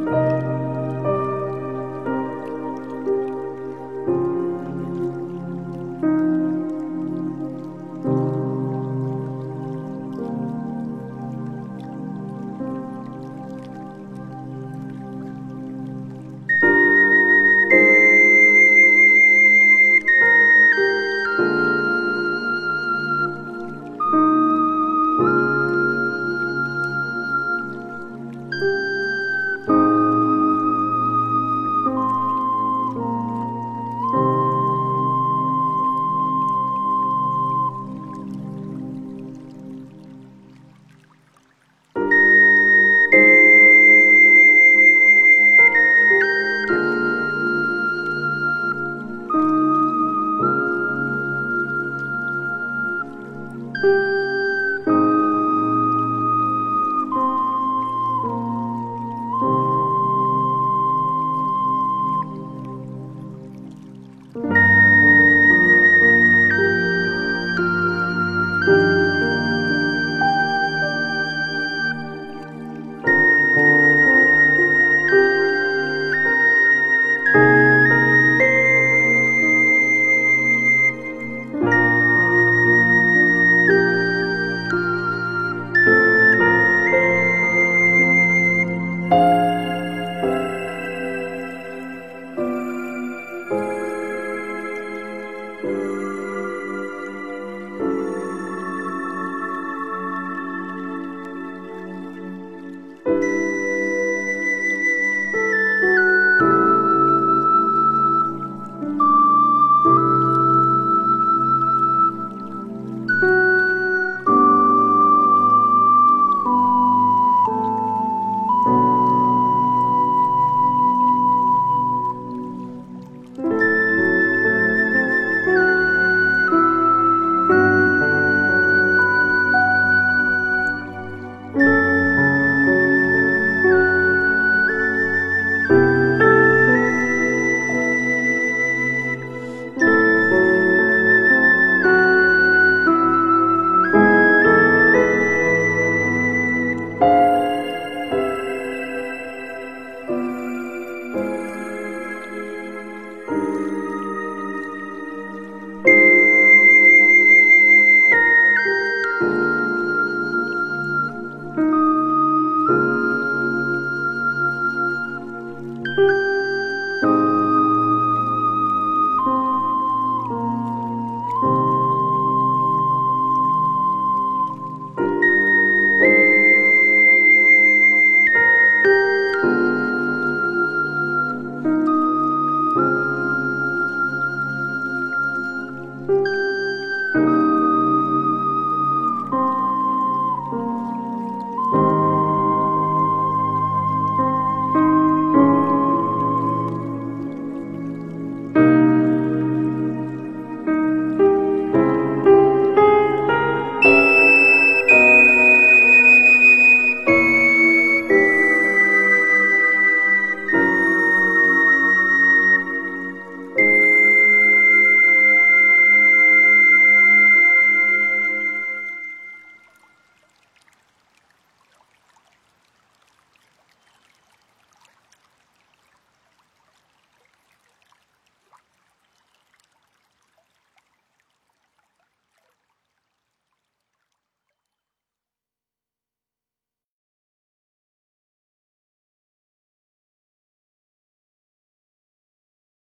you